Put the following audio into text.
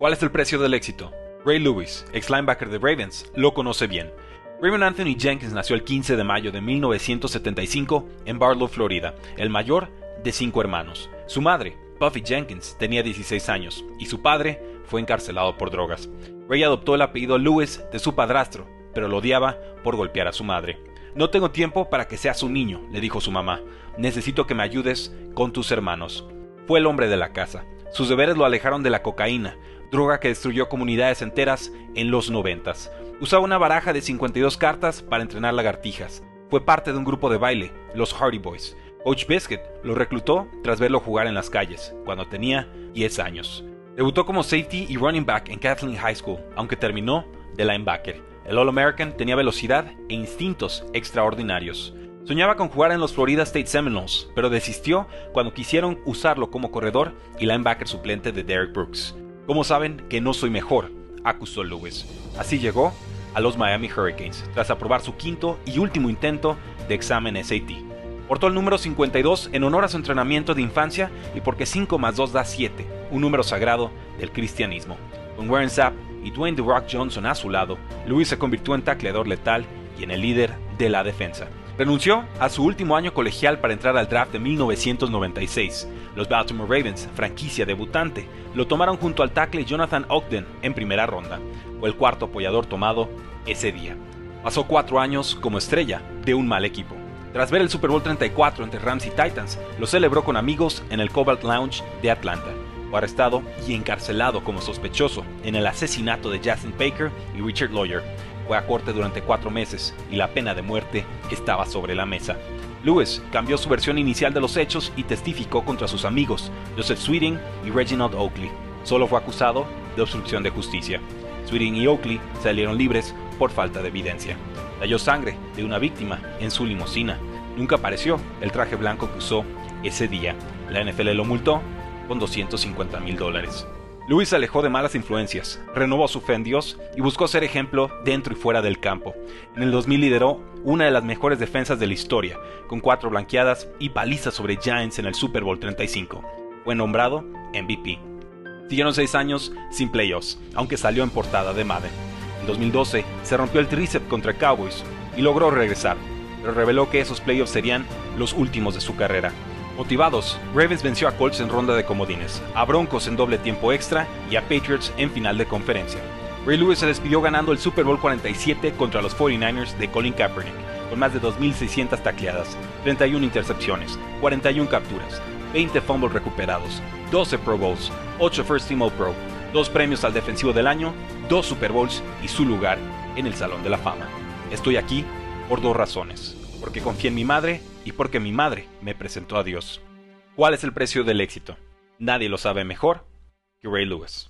¿Cuál es el precio del éxito? Ray Lewis, ex linebacker de Ravens, lo conoce bien. Raymond Anthony Jenkins nació el 15 de mayo de 1975 en Barlow, Florida, el mayor de cinco hermanos. Su madre, Buffy Jenkins, tenía 16 años y su padre fue encarcelado por drogas. Ray adoptó el apellido Lewis de su padrastro, pero lo odiaba por golpear a su madre. No tengo tiempo para que seas un niño, le dijo su mamá. Necesito que me ayudes con tus hermanos. Fue el hombre de la casa. Sus deberes lo alejaron de la cocaína, droga que destruyó comunidades enteras en los noventas. Usaba una baraja de 52 cartas para entrenar lagartijas. Fue parte de un grupo de baile, los Hardy Boys. Coach Biscuit lo reclutó tras verlo jugar en las calles, cuando tenía 10 años. Debutó como safety y running back en Kathleen High School, aunque terminó de linebacker. El All-American tenía velocidad e instintos extraordinarios. Soñaba con jugar en los Florida State Seminoles, pero desistió cuando quisieron usarlo como corredor y linebacker suplente de Derek Brooks. Como saben que no soy mejor, acusó Lewis. Así llegó a los Miami Hurricanes, tras aprobar su quinto y último intento de examen SAT. Portó el número 52 en honor a su entrenamiento de infancia y porque 5 más 2 da 7, un número sagrado del cristianismo. Con Warren Sapp y Dwayne The Rock Johnson a su lado, Lewis se convirtió en tacleador letal y en el líder de la defensa. Renunció a su último año colegial para entrar al draft de 1996. Los Baltimore Ravens, franquicia debutante, lo tomaron junto al tackle Jonathan Ogden en primera ronda. Fue el cuarto apoyador tomado ese día. Pasó cuatro años como estrella de un mal equipo. Tras ver el Super Bowl 34 entre Rams y Titans, lo celebró con amigos en el Cobalt Lounge de Atlanta. Fue arrestado y encarcelado como sospechoso en el asesinato de Justin Baker y Richard Lawyer, fue a corte durante cuatro meses y la pena de muerte estaba sobre la mesa. Lewis cambió su versión inicial de los hechos y testificó contra sus amigos, Joseph Sweeting y Reginald Oakley. Solo fue acusado de obstrucción de justicia. Sweeting y Oakley salieron libres por falta de evidencia. Halló sangre de una víctima en su limusina. Nunca apareció el traje blanco que usó ese día. La NFL lo multó con 250 mil dólares. Luis se alejó de malas influencias, renovó su fe en Dios y buscó ser ejemplo dentro y fuera del campo. En el 2000 lideró una de las mejores defensas de la historia, con cuatro blanqueadas y palizas sobre Giants en el Super Bowl 35. Fue nombrado MVP. Siguieron seis años sin playoffs, aunque salió en portada de Madden. En 2012 se rompió el tríceps contra Cowboys y logró regresar, pero reveló que esos playoffs serían los últimos de su carrera. Motivados, Ravens venció a Colts en ronda de comodines, a Broncos en doble tiempo extra y a Patriots en final de conferencia. Ray Lewis se despidió ganando el Super Bowl 47 contra los 49ers de Colin Kaepernick, con más de 2.600 tacleadas, 31 intercepciones, 41 capturas, 20 fumbles recuperados, 12 Pro Bowls, 8 First Team All Pro, 2 premios al defensivo del año, 2 Super Bowls y su lugar en el Salón de la Fama. Estoy aquí por dos razones, porque confié en mi madre y porque mi madre me presentó a Dios. ¿Cuál es el precio del éxito? Nadie lo sabe mejor que Ray Lewis.